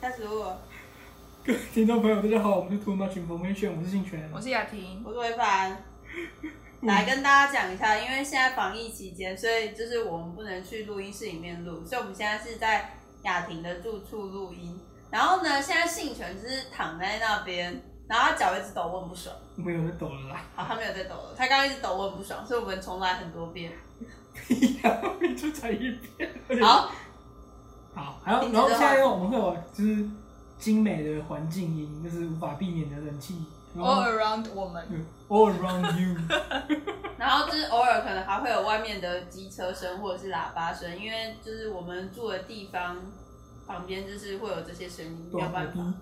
开始录了。各位听众朋友，大家好，我们是 Too Much Information，我是信全，我是雅婷，我是维凡。来跟大家讲一下，因为现在防疫期间，所以就是我们不能去录音室里面录，所以我们现在是在雅婷的住处录音。然后呢，现在信全就是躺在那边，然后他脚一直抖，我很不爽。没有在抖了啦。好，他没有在抖了，他刚刚一直抖，我很不爽，所以我们重来很多遍。就才一遍。好。好，还有，然后现在我们会有就是精美的环境音，就是无法避免的冷气。All around 我们。All around you。然后就是偶尔可能还会有外面的机车声或者是喇叭声，因为就是我们住的地方旁边就是会有这些声音，没有办法。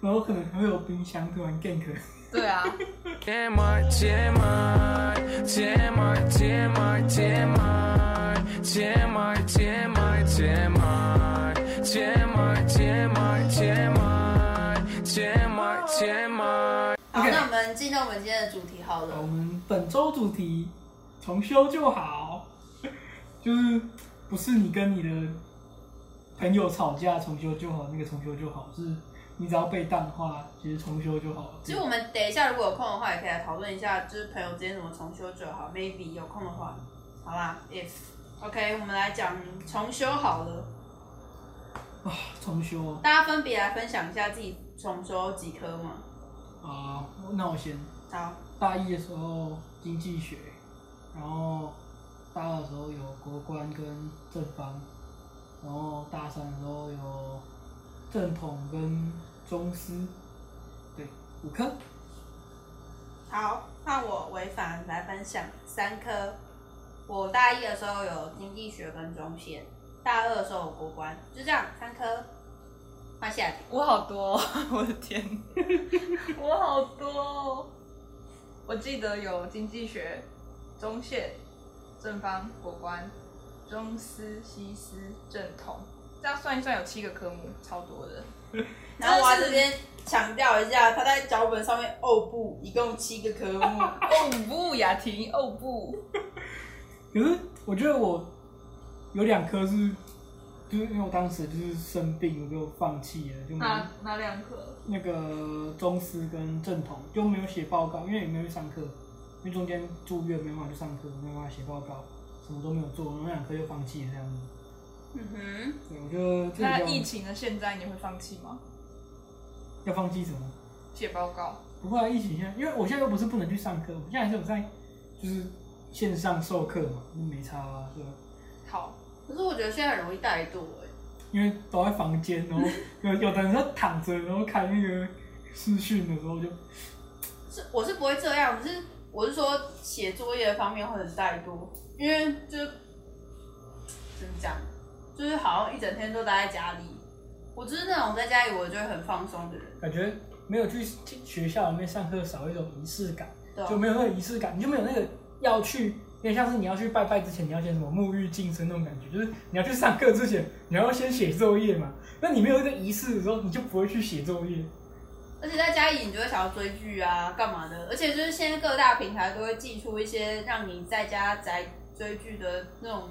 然后可能还会有冰箱突然 gank。对啊。好.那我们进入我们今天的主题好了。我们本周主题重修就好，就是不是你跟你的朋友吵架重修就好，那个重修就好，是你只要被当的话，其实重修就好了。其实我们等一下如果有空的话，也可以来讨论一下，就是朋友之间怎么重修就好。Maybe 有空的话，好啦，If OK，我们来讲重修好了。啊，重修！大家分别来分享一下自己重修几科嘛？啊，那我先。好。大一的时候经济学，然后大二的时候有国关跟政方，然后大三的时候有正统跟中师，对，五科。好，那我维凡来分享三科。我大一的时候有经济学跟中线，大二的时候有国关，就这样三科。换下题。我好多，我的天，我好多。哦我记得有经济学、中线、正方、国关、中师、西师、正统，这样算一算有七个科目，超多的。然后我还这边强调一下，他在脚本上面哦不，一共七个科目。哦不，雅婷，哦不。可是我觉得我有两科是，就是因为我当时就是生病，我就放弃了，就没哪哪两科？那个中师跟正统就没有写报告，因为也没有去上课，因为中间住院没办法去上课，没办法写报告，什么都没有做，那两科就放弃了这样子。嗯哼。对，我觉得这。那疫情的现在你会放弃吗？要放弃什么？写报告。不会啊，疫情现在，因为我现在又不是不能去上课，我现在还是有在，就是。线上授课嘛，没差啊，是吧？好，可是我觉得现在很容易怠惰哎，因为都在房间，然后有有的人在躺着，然后开那个视讯的时候就，是我是不会这样，只是我是说写作业的方面会很怠惰，因为就怎么讲，就是好像一整天都待在家里，我就是那种在家里我就会很放松的人，感觉没有去学校里面上课少一种仪式感，对就没有那个仪式感，你就没有那个。要去，有点像是你要去拜拜之前，你要先什么沐浴净身那种感觉，就是你要去上课之前，你要先写作业嘛。那你没有一个仪式的时候，你就不会去写作业。而且在家里，你就会想要追剧啊，干嘛的？而且就是现在各大平台都会寄出一些让你在家宅追剧的那种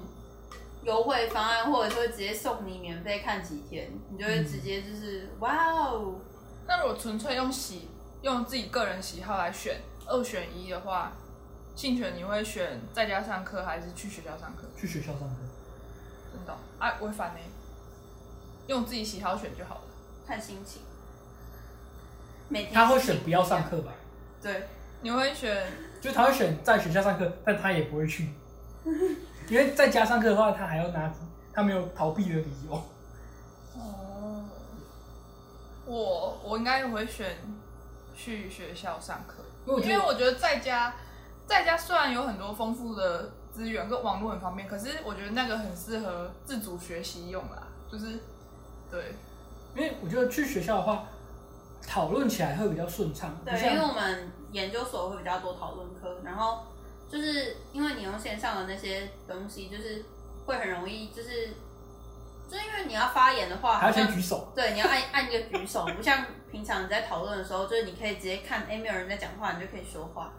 优惠方案，或者是会直接送你免费看几天，你就会直接就是、嗯、哇哦。那如果纯粹用喜用自己个人喜好来选二选一的话？信全，你会选在家上课还是去学校上课？去学校上课。真的、哦？哎、啊，我会反呢，用自己喜好选就好了，看心情。每天他会选不要上课吧？对，你会选，就他会选在学校上课，但他也不会去，因为在家上课的话，他还要拿，他没有逃避的理由。哦，我我应该会选去学校上课，因为我觉得在家。在家虽然有很多丰富的资源跟网络很方便，可是我觉得那个很适合自主学习用啦。就是，对，因为我觉得去学校的话，讨论起来会比较顺畅。对，因为我们研究所会比较多讨论课，然后就是因为你用线上的那些东西，就是会很容易，就是，就因为你要发言的话，还要先举手。对，你要按按一个举手，不像平常你在讨论的时候，就是你可以直接看，哎，没有人在讲话，你就可以说话。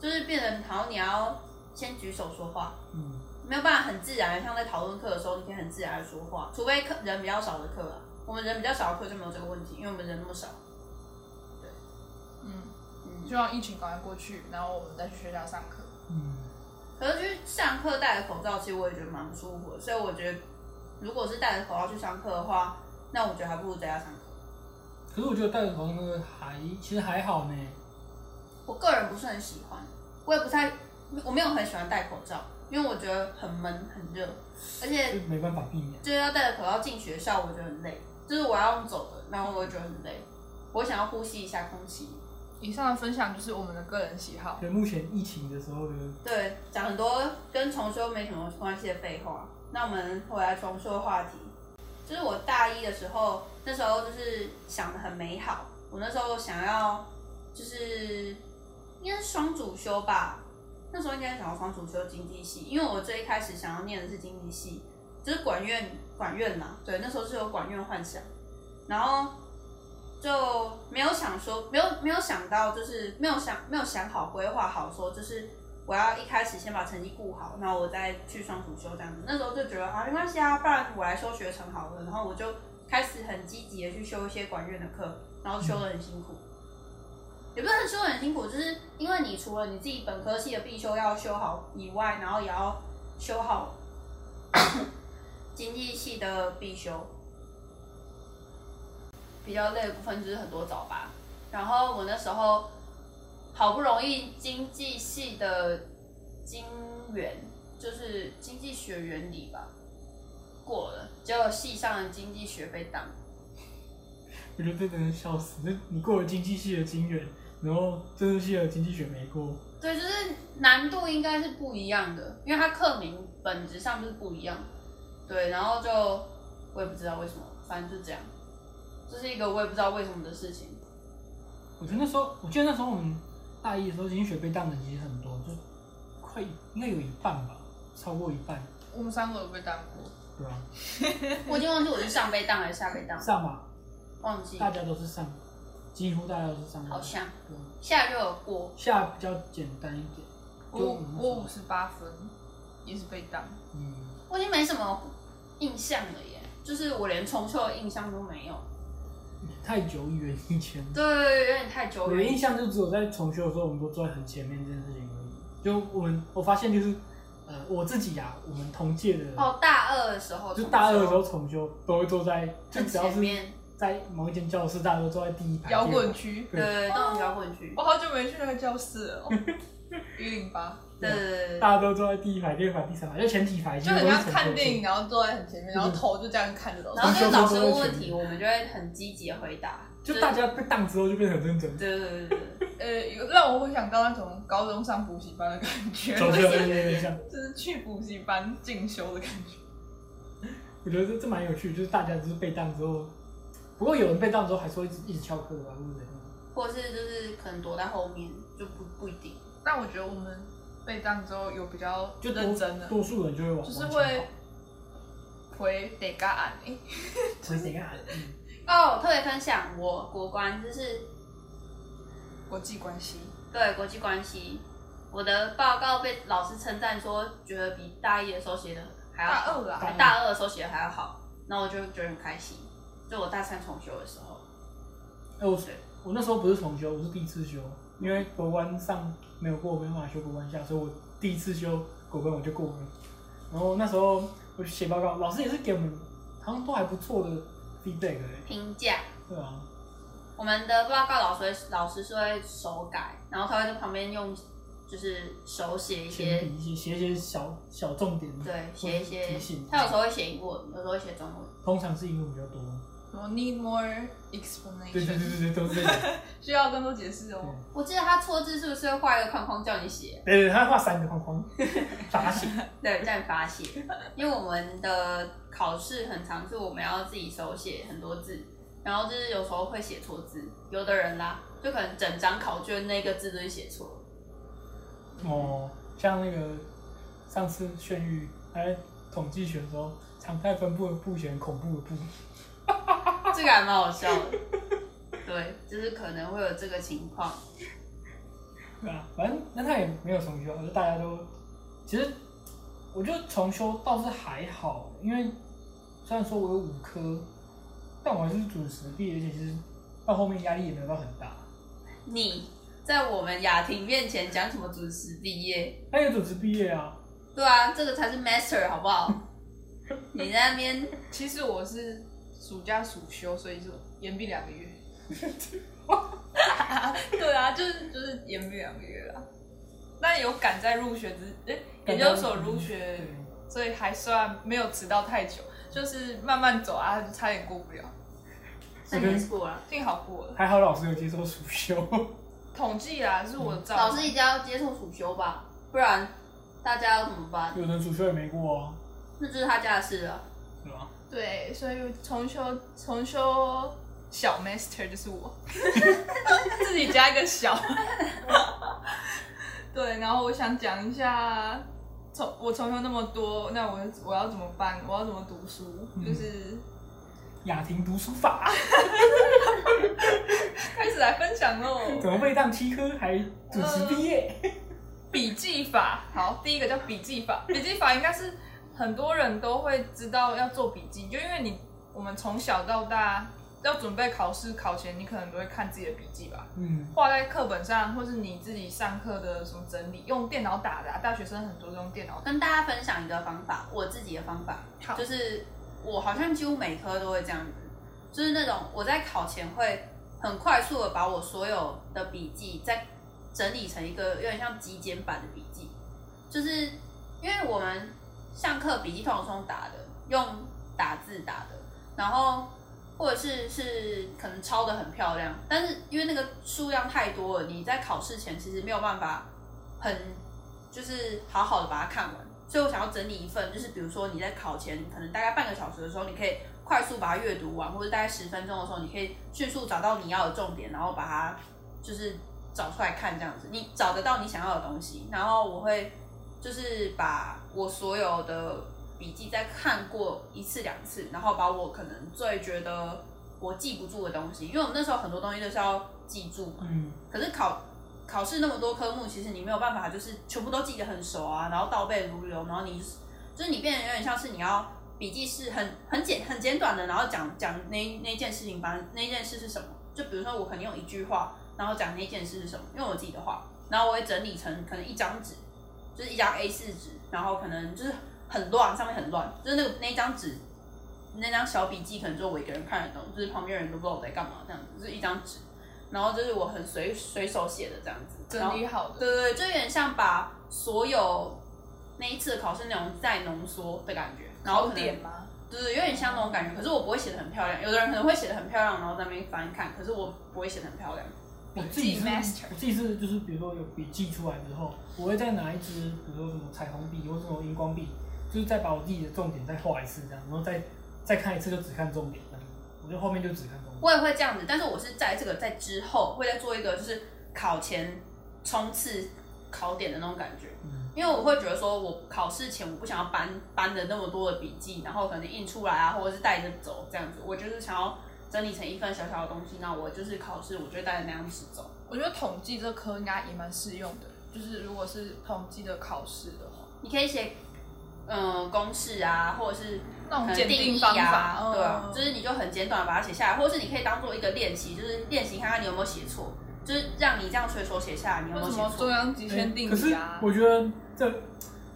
就是变得好像你要先举手说话，嗯，没有办法很自然，像在讨论课的时候，你可以很自然的说话，除非课人比较少的课啊。我们人比较少的课就没有这个问题，因为我们人那么少。对，嗯嗯，希望疫情赶快过去，然后我们再去学校上课。嗯，可是去上课戴着口罩，其实我也觉得蛮不舒服的。所以我觉得，如果是戴着口罩去上课的话，那我觉得还不如在家上课。可是我觉得戴着口罩那个还其实还好呢。我个人不是很喜欢，我也不太，我没有很喜欢戴口罩，因为我觉得很闷很热，而且没办法避免，就是要戴着口罩进学校，我觉得很累。就是我要用走的，然后我会觉得很累，我想要呼吸一下空气。以上的分享就是我们的个人喜好。对，目前疫情的时候的。对，讲很多跟重修没什么关系的废话。那我们回来重修的话题，就是我大一的时候，那时候就是想的很美好。我那时候想要，就是应该是双主修吧。那时候应该想要双主修经济系，因为我最一开始想要念的是经济系。就是管院，管院嘛，对，那时候是有管院幻想，然后就没有想说，没有没有想到，就是没有想没有想好规划好说，就是我要一开始先把成绩顾好，然后我再去双主修这样子。那时候就觉得啊，没关系啊，不然我来修学成好了。然后我就开始很积极的去修一些管院的课，然后修的很辛苦，也不是很修的很辛苦，就是因为你除了你自己本科系的必修要修好以外，然后也要修好。经济系的必修比较累的部分就是很多早八，然后我那时候好不容易经济系的经原就是经济学原理吧过了，结果系上的经济学被挡。我觉得这真的笑死！那你过了经济系的经原，然后政治系的经济学没过。对，就是难度应该是不一样的，因为它课名本质上就是不一样。对，然后就我也不知道为什么，反正就这样，这是一个我也不知道为什么的事情。我觉得那时候，我记得那时候我们大一的时候，经济学被当的其实很多，就快应该有一半吧，超过一半。我们三个都被当过。对啊。我已经忘记我是上被当还是下被当。上吧。忘记。大家都是上，几乎大家都是上。好像。对。下就有过。下比较简单一点。我我五十八分，也是被当。嗯。我已经没什么。印象了耶，就是我连重修的印象都没有，太久远以前。对，有点太久远。我的印象就只有在重修的时候，我们都坐在很前面这件事情而已。就我们，我发现就是，呃，我自己呀、啊，我们同届的哦，大二的时候，就大二的时候重修，都会坐在，就只要是面在某一间教室，大家都坐在第一排。摇滚区，对，对，都是摇滚区。我好久没去那个教室了，一零八。对，对，对，大家都坐在第一排、第二排、第三排，就前几排，就很像看电影，然后坐在很前面，然后头就这样看着老师，然后就老师问问题，我们就会很积极的回答。就大家被当之后就变得很认真。对对对对，呃，让我会想到那种高中上补习班的感觉，就是去补习班进修的感觉。我觉得这这蛮有趣，就是大家就是被当之后，不过有人被当之后还是会一直一直翘课吧，或者怎样，或是就是可能躲在后面，就不不一定。但我觉得我们。被当之后有比较认真的，多数人就会往就是会回得嘎案诶，回得嘎案。哦，特别分享我国关就是国际关系，对国际关系，我的报告被老师称赞说，觉得比大一的时候写的还要好，大二啊，大二的时候写的还要好，那我就觉得很开心。就我大三重修的时候，哎，我我那时候不是重修，我是第一次修。因为国关上没有过，没办法修国关下，所以我第一次修国关我就过了。然后那时候我去写报告，老师也是给我们好像都还不错的 feedback 评价。对啊，我们的报告老师老师是会手改，然后他会在旁边用就是手写一些一些写一些小小重点，对，写一些提醒。他有时候会写英文，有时候会写中文，通常是英文比较多。我 need more explanation。对对对对都是。需要更多解释哦。我记得他错字是不是会画一个框框叫你写？对对，他会画三个框框，罚写。对，叫你罚写。因为我们的考试很常，是我们要自己手写很多字，然后就是有时候会写错字，有的人啦，就可能整张考卷那个字都写错。哦，像那个上次炫玉哎统计学的时候，常态分布的布写恐怖的布。这个还蛮好笑的，对，就是可能会有这个情况。对啊，反正那他也没有重修，就大家都其实我觉得重修倒是还好，因为虽然说我有五科，但我还是准时毕业，而且其实到后面压力也没有到很大。你在我们雅婷面前讲什么准时毕业？他也准时毕业啊。对啊，这个才是 master 好不好？你在那边，其实我是暑假暑休，所以就延毕两个月。对啊，就是就是延毕两个月啊。那有赶在入学之，哎、欸，研究所入学，所以还算没有迟到太久，就是慢慢走啊，就差点过不了。那你过了，幸好过了。还好老师有接受暑休。统计啊，是我的照、嗯。老师一定要接受暑休吧，不然大家要怎么办？有人暑修也没过啊。那就是他家的事了。对所以重修重修小 master 就是我，自己加一个小。对，然后我想讲一下，从我重修那么多，那我我要怎么办？我要怎么读书？嗯、就是雅婷读书法，开始来分享喽。怎么被当七科还准时毕业？呃、笔记法，好，第一个叫笔记法。笔记法应该是很多人都会知道要做笔记，就因为你我们从小到大。要准备考试考前，你可能都会看自己的笔记吧，嗯，画在课本上，或是你自己上课的什么整理，用电脑打的啊。大学生很多都用电脑。跟大家分享一个方法，我自己的方法，好就是我好像几乎每科都会这样子，就是那种我在考前会很快速的把我所有的笔记再整理成一个有点像极简版的笔记，就是因为我们上课笔记通常是用打的，用打字打的，然后。或者是是可能抄的很漂亮，但是因为那个数量太多了，你在考试前其实没有办法很就是好好的把它看完，所以我想要整理一份，就是比如说你在考前可能大概半个小时的时候，你可以快速把它阅读完，或者大概十分钟的时候，你可以迅速找到你要的重点，然后把它就是找出来看这样子，你找得到你想要的东西，然后我会就是把我所有的。笔记再看过一次两次，然后把我可能最觉得我记不住的东西，因为我们那时候很多东西都是要记住嘛。嗯。可是考考试那么多科目，其实你没有办法就是全部都记得很熟啊，然后倒背如流，然后你就是你变得有点像是你要笔记是很很简很简短的，然后讲讲那那件事情，反正那件事是什么？就比如说我可能用一句话，然后讲那件事是什么，用我自己的话，然后我会整理成可能一张纸，就是一张 A 四纸，然后可能就是。很乱，上面很乱，就是那个那张纸，那张小笔记可能只有我一个人看得懂，就是旁边人都不知道我在干嘛，这样子，就是一张纸，然后就是我很随随手写的这样子，整理好的，对对对，就有点像把所有那一次的考试内容再浓缩的感觉，然后点吗？对对，有点像那种感觉，可是我不会写的很漂亮，有的人可能会写的很漂亮，然后在那边翻看，可是我不会写的很漂亮。我自己是，我自己是就是比如说有笔记出来之后，我会再拿一支，比如说什么彩虹笔或者什么荧光笔。就是再把我自己的重点再画一次，这样，然后再再看一次，就只看重点。我就后面就只看重点。我也会这样子，但是我是在这个在之后会再做一个，就是考前冲刺考点的那种感觉。嗯。因为我会觉得说，我考试前我不想要搬搬的那么多的笔记，然后可能印出来啊，或者是带着走这样子。我就是想要整理成一份小小的东西，那我就是考试，我就带着那样子走。我觉得统计这科应该也蛮适用的，就是如果是统计的考试的话，你可以写。嗯，公式啊，或者是那种定义啊，嗯、对啊，就是你就很简短把它写下来，或者是你可以当做一个练习，就是练习看看你有没有写错，就是让你这样随手写下来，你有没有写错？中央极限定理啊、欸？可是我觉得这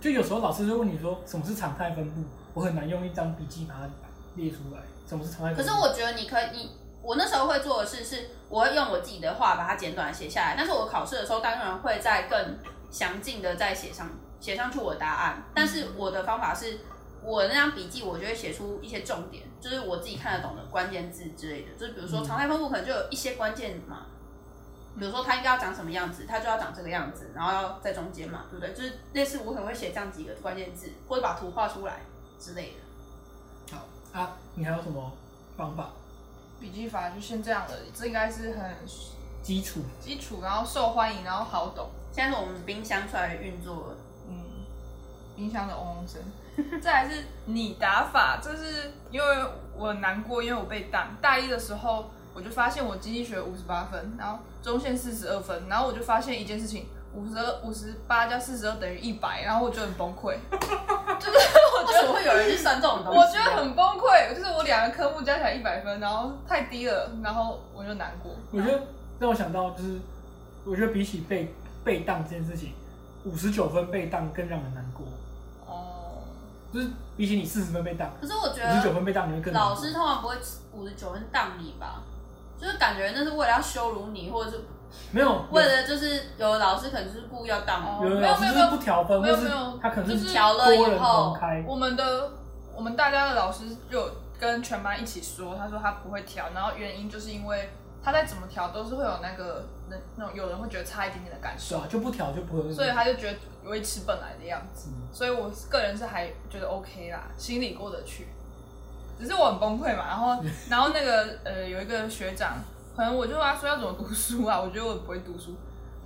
就有时候老师就问你说什么是常态分布，我很难用一张笔记把它列出来。什么是常态？可是我觉得你可以，你我那时候会做的事是，我会用我自己的话把它简短写下来，但是我考试的时候当然会再更详尽的再写上。写上去我的答案，但是我的方法是，我那张笔记我就会写出一些重点，就是我自己看得懂的关键字之类的，就是比如说常态分布可能就有一些关键嘛，比如说它应该要长什么样子，它就要长这个样子，然后要在中间嘛，对不对？就是类似我可能会写这样几个关键字，或者把图画出来之类的。好啊，你还有什么方法？笔记法就先这样了，这应该是很基础，基础，然后受欢迎，然后好懂。现在是我们冰箱出来运作嗯。冰箱的嗡嗡声，再来是你打法，这是因为我难过，因为我被挡大一的时候，我就发现我经济学五十八分，然后中线四十二分，然后我就发现一件事情，五十二五十八加四十二等于一百，然后我就很崩溃，就是我我觉得会有人去算这种东西？我觉得很崩溃，就是我两个科目加起来一百分，然后太低了，然后我就难过。我觉得让我想到就是，我觉得比起被被当这件事情，五十九分被当更让人难过。哦，就是比起你四十分被当，可是我觉得五十九分被当你会更。老师通常不会五十九分当你吧？就是感觉那是为了要羞辱你，或者是。没有，为了就是有的老师可能就是故意要当，有没有没有不调分，没有没有，他可能就是调了以后，我们的我们大家的老师就跟全班一起说，他说他不会调，然后原因就是因为他再怎么调都是会有那个那那种有人会觉得差一点点的感受，啊，就不调就不会，所以他就觉得维持本来的样子，嗯，所以我个人是还觉得 OK 啦，心里过得去，只是我很崩溃嘛，然后 然后那个呃有一个学长。可能我就跟他说要怎么读书啊，我觉得我不会读书。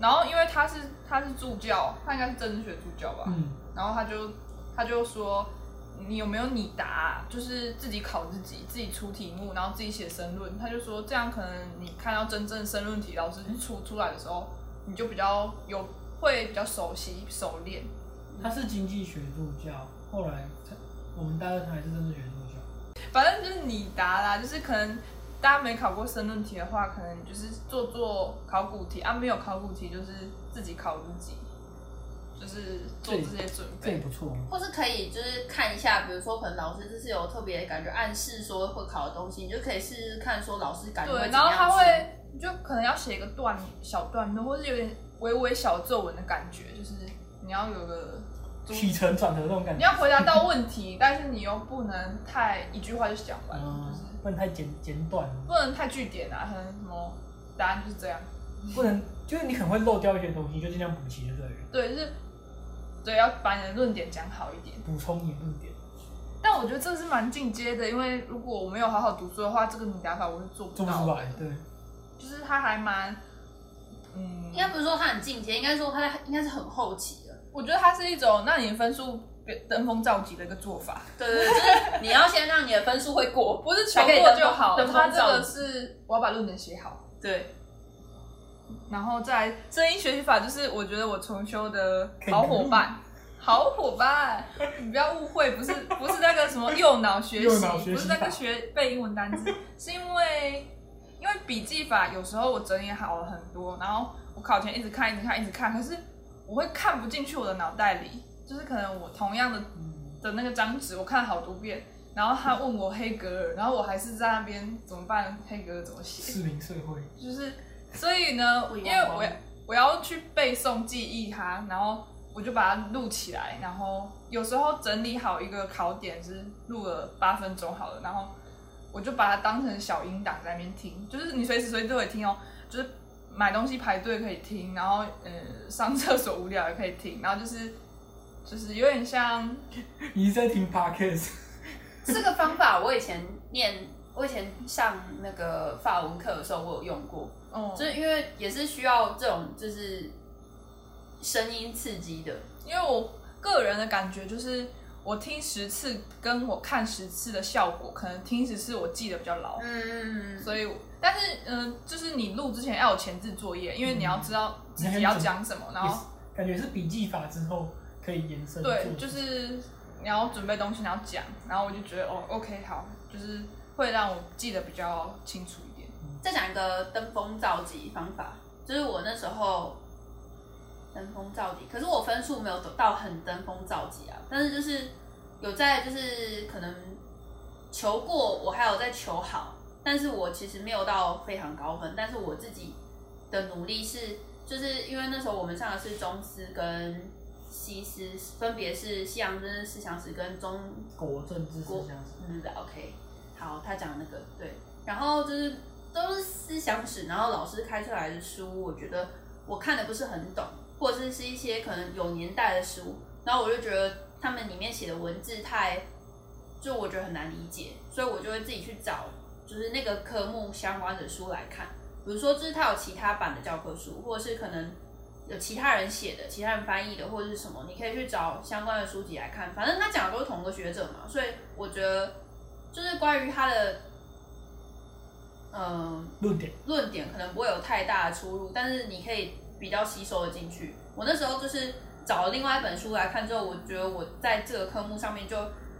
然后因为他是他是助教，他应该是政治学助教吧。嗯。然后他就他就说，你有没有你答，就是自己考自己，自己出题目，然后自己写申论。他就说这样可能你看到真正申论题老师出出来的时候，你就比较有会比较熟悉熟练。他是经济学助教，后来我们大二还是政治学助教。反正就是你答啦，就是可能。大家没考过申论题的话，可能就是做做考古题啊；没有考古题，就是自己考自己，就是做这些准备。这也不错。或是可以就是看一下，比如说可能老师就是有特别感觉暗示说会考的东西，你就可以试试看说老师感觉怎么样。对，然后他会，你就可能要写一个段小段落，或是有点微微小作文的感觉，就是你要有个起承转合那种感觉。你要回答到问题，但是你又不能太一句话就讲完，嗯、就是。不能太简简短，不能太句点啊，可能什么答案就是这样，不能就是你可能会漏掉一些东西，就尽量补齐就对了。对，就是对，要把你的论点讲好一点，补充你的论点。但我觉得这是蛮进阶的，因为如果我没有好好读书的话，这个你打法我是做不到的。做不出来，对。就是他还蛮，嗯，应该不是说他很进阶，应该说他在应该是很后期的。我觉得它是一种，那你的分数。登峰造极的一个做法，对对对，就是你要先让你的分数会过，不是求过就好。他这个是我要把论文写好，对。然后再声音学习法，就是我觉得我重修的好伙伴，好伙伴，你不要误会，不是 不是那个什么右脑学习，不是那个学背英文单词，是因为因为笔记法有时候我整理好了很多，然后我考前一直看一直看一直看，可是我会看不进去我的脑袋里。就是可能我同样的的那个张纸，我看了好多遍，然后他问我黑格尔，然后我还是在那边怎么办？黑格尔怎么写？市民社会。就是，所以呢，因为我要我要去背诵记忆它，然后我就把它录起来，然后有时候整理好一个考点是录了八分钟好了，然后我就把它当成小音档在那边听，就是你随时随地都可以听哦，就是买东西排队可以听，然后呃上厕所无聊也可以听，然后就是。就是有点像，你在听 podcast。这个方法我以前念，我以前上那个法文课的时候，我有用过。哦，就是因为也是需要这种就是声音刺激的。因为我个人的感觉就是，我听十次跟我看十次的效果，可能听十次我记得比较牢。嗯，所以，但是嗯、呃，就是你录之前要有前置作业，因为你要知道自己要讲什么，然后感觉是笔记法之后。可以延伸。对，就是你要准备东西，你要讲，然后我就觉得哦，OK，好，就是会让我记得比较清楚一点。再讲一个登峰造极方法，就是我那时候登峰造极，可是我分数没有得到很登峰造极啊，但是就是有在就是可能求过，我还有在求好，但是我其实没有到非常高分，但是我自己的努力是，就是因为那时候我们上的是中师跟。西师分别是西洋政治思想史跟中国政治思想史。嗯，OK，好，他讲那个对，然后就是都是思想史，然后老师开出来的书，我觉得我看的不是很懂，或者是是一些可能有年代的书，然后我就觉得他们里面写的文字太，就我觉得很难理解，所以我就会自己去找就是那个科目相关的书来看，比如说就是他有其他版的教科书，或者是可能。有其他人写的，其他人翻译的，或者是什么，你可以去找相关的书籍来看。反正他讲的都是同一个学者嘛，所以我觉得就是关于他的，嗯，论点论点可能不会有太大的出入，但是你可以比较吸收的进去。我那时候就是找了另外一本书来看之后，我觉得我在这个科目上面就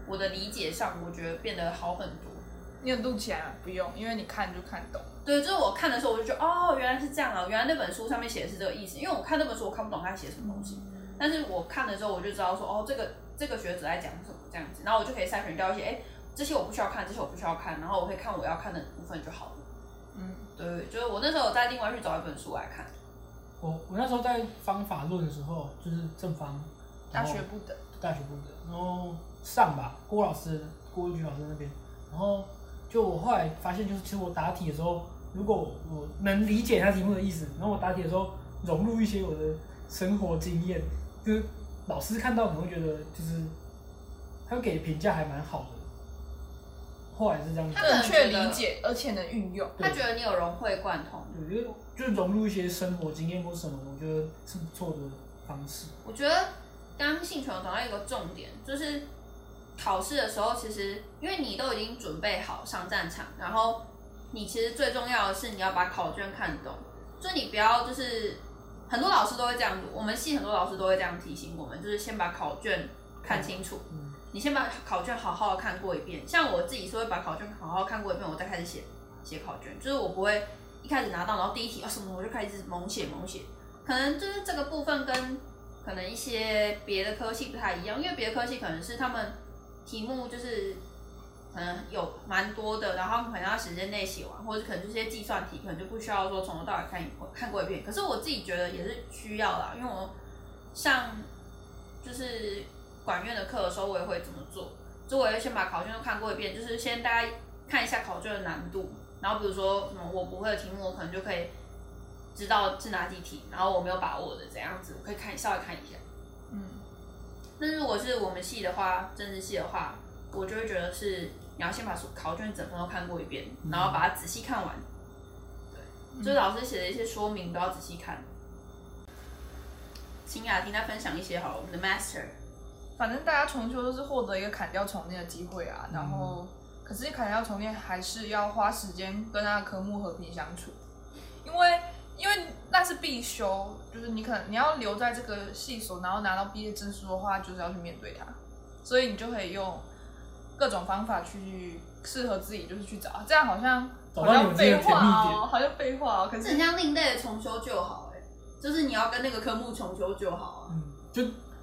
我的理解上，我觉得变得好很多。你有录起来吗？不用，因为你看就看懂。对，就是我看的时候，我就觉得哦，原来是这样啊！原来那本书上面写的是这个意思。因为我看那本书，我看不懂他写什么东西，但是我看了之后，我就知道说哦，这个这个学者在讲什么这样子，然后我就可以筛选掉一些，哎，这些我不需要看，这些我不需要看，然后我可以看我要看的部分就好了。嗯，对，就是我那时候我再另外去找一本书来看。我我那时候在方法论的时候，就是正方大学部的大学部的，然后上吧，郭老师郭玉菊老师那边，然后。就我后来发现，就是其实我答题的时候，如果我能理解他题目的意思，然后我答题的时候融入一些我的生活经验，就是老师看到可能会觉得，就是他给评价还蛮好的。后来是这样子，他正确理解而且能运用，他觉得你有融会贯通，对，就就融入一些生活经验或什么，我觉得是不错的方式。我觉得刚刚幸存有讲到一个重点，就是。考试的时候，其实因为你都已经准备好上战场，然后你其实最重要的是你要把考卷看懂，就你不要就是很多老师都会这样子，我们系很多老师都会这样提醒我们，就是先把考卷看清楚，你先把考卷好好看过一遍。像我自己是会把考卷好好看过一遍，我再开始写写考卷，就是我不会一开始拿到，然后第一题啊什么我就开始猛写猛写，可能就是这个部分跟可能一些别的科系不太一样，因为别的科系可能是他们。题目就是可能有蛮多的，然后可能要时间内写完，或者可能这些计算题可能就不需要说从头到尾看一看过一遍。可是我自己觉得也是需要啦，因为我像就是管院的课的时候，我也会怎么做，就我会先把考卷都看过一遍，就是先大家看一下考卷的难度，然后比如说什么我不会的题目，我可能就可以知道是哪几题，然后我没有把握的怎样子，我可以看稍微看一下。嗯那如果是我们系的话，政治系的话，我就会觉得是你要先把考卷整份都看过一遍，然后把它仔细看完。对，就是老师写的一些说明都要仔细看。请雅婷再分享一些好了，我们的 master。反正大家重修都是获得一个砍掉重练的机会啊，然后可是砍掉重练还是要花时间跟那个科目和平相处，因为。因为那是必修，就是你可能你要留在这个系所，然后拿到毕业证书的话，就是要去面对它，所以你就可以用各种方法去适合自己，就是去找，这样好像好像废话哦，好像废话哦，可是很像另类的重修就好，哎，就是你要跟那个科目重修就好啊，嗯，就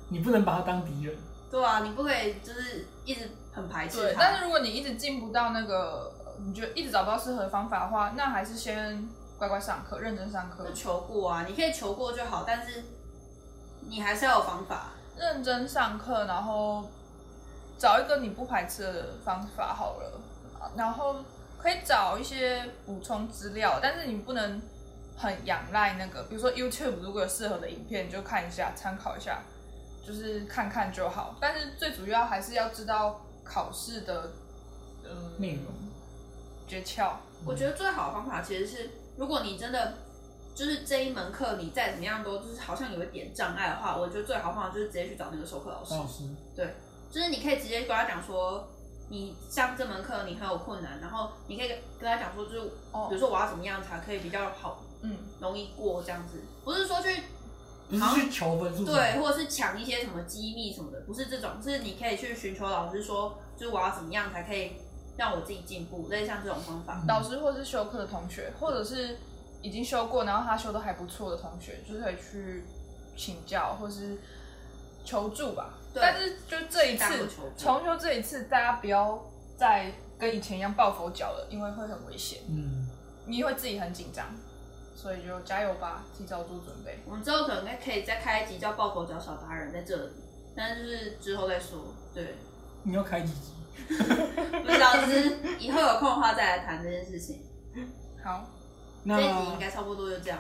你不能把他当敌人，对啊，你不可以就是一直很排斥，对，但是如果你一直进不到那个，你觉得一直找不到适合的方法的话，那还是先。乖乖上课，认真上课。求过啊，你可以求过就好，但是你还是要有方法。认真上课，然后找一个你不排斥的方法好了，然后可以找一些补充资料，但是你不能很仰赖那个，比如说 YouTube 如果有适合的影片，就看一下，参考一下，就是看看就好。但是最主要还是要知道考试的嗯内容诀窍。我觉得最好的方法其实是。如果你真的就是这一门课，你再怎么样都就是好像有一点障碍的话，我觉得最好的方法就是直接去找那个授课老师。老师，对，就是你可以直接跟他讲说，你上这门课你很有困难，然后你可以跟他讲说，就是哦，比如说我要怎么样才可以比较好，嗯，容易过这样子，不是说去，不是去求分数，对，或者是抢一些什么机密什么的，不是这种，是你可以去寻求老师说，就是我要怎么样才可以。让我自己进步，类似像这种方法，老师或是修课的同学，或者是已经修过，然后他修的还不错的同学，就是可以去请教或是求助吧。但是就这一次重修这一次，大家不要再跟以前一样抱佛脚了，因为会很危险。嗯。你会自己很紧张，所以就加油吧，提早做准备。我们之后可能可以再开一集叫抱佛脚小达人在这里，但是就是之后再说。对。你要开几集？不知道，就是以后有空的话再来谈这件事情。好，这一集应该差不多就这样，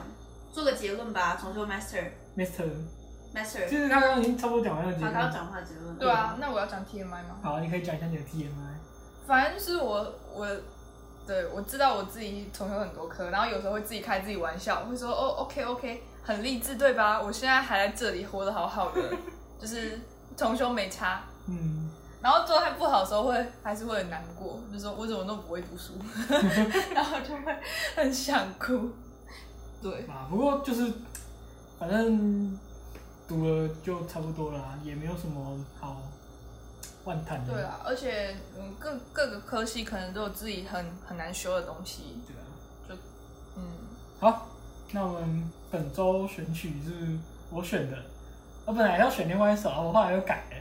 做个结论吧。重修 master，master，master，就是他刚刚已经差不多讲完了结论。他要讲话结论。对啊，那我要讲 TMI 吗？好，你可以讲一下你的 TMI。反正就是我，我，对，我知道我自己重修很多科，然后有时候会自己开自己玩笑，会说哦，OK，OK，很励志，对吧？我现在还在这里活得好好的，就是重修没差。嗯。然后状态不好的时候会还是会很难过，就说我怎么都不会读书，然后就会很想哭。对啊，不过就是反正读了就差不多了，也没有什么好万谈。对啊，而且嗯，各各个科系可能都有自己很很难修的东西。对啊，就嗯，好，那我们本周选曲是我选的，我本来要选另外一首，我后来又改了，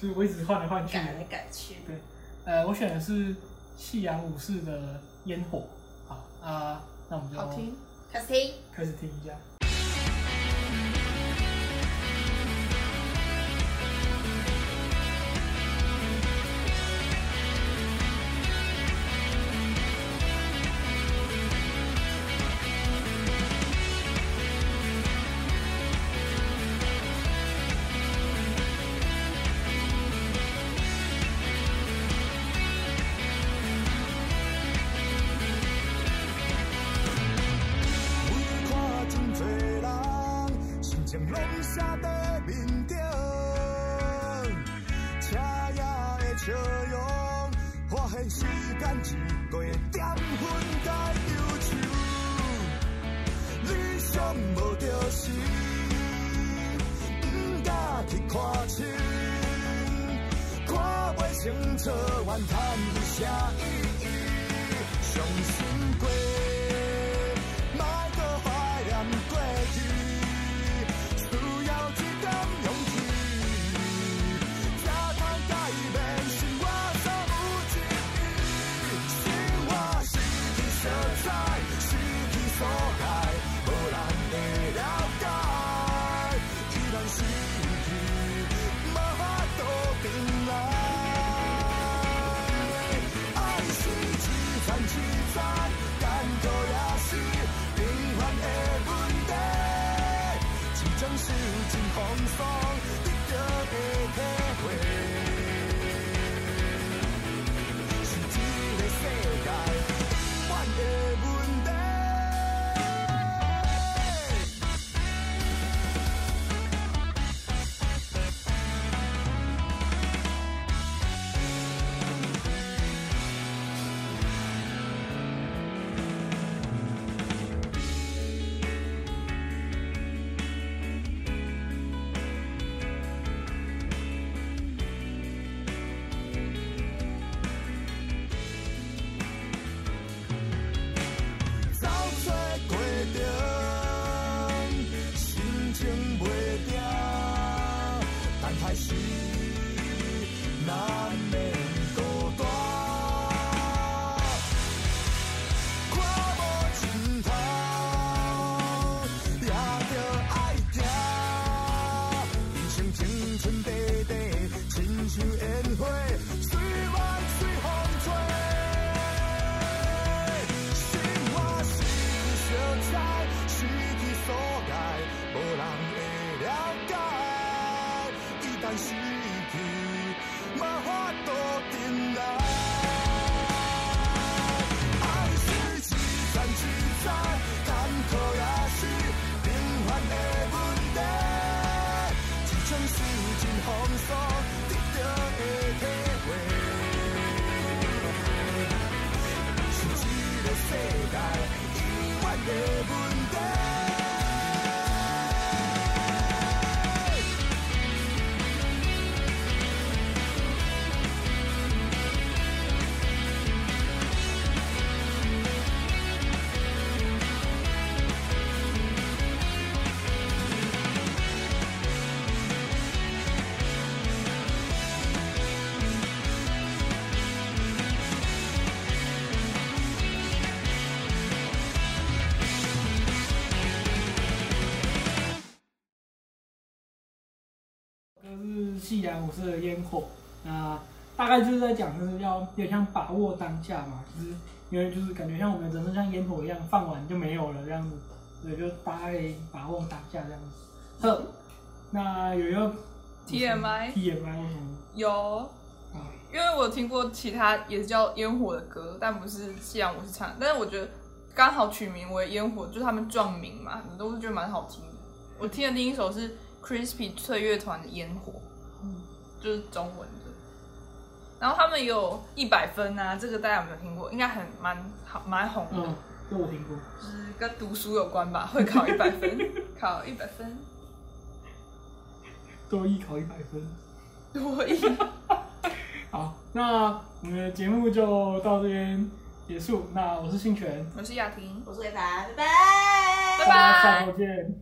就是我一直换来换去，改来改去。对，呃，我选的是夕阳武士的烟火。好啊，呃，那我们就好听，开始听，开始听一下。夕阳武士的烟火，那大概就是在讲，就是要有点像把握当下嘛，就是因为就是感觉像我们人生像烟火一样，放完就没有了这样子，所以就大概把握当下这样子。呵，那有一个 TMI，TMI 有，因为我听过其他也是叫烟火的歌，但不是夕阳武士唱，但是我觉得刚好取名为烟火，就是他们撞名嘛，你都是觉得蛮好听的。我听的第一首是 Crispy 翠乐团的烟火。就是中文的，然后他们有一百分啊，这个大家有没有听过？应该很蛮好蛮红的。嗯，这我听过。就是跟读书有关吧，会考一百分，考一百分。多一考一百分。多一。好，那我们的节目就到这边结束。那我是信全，我是雅婷，我是魏凡，拜拜，拜拜，下周见。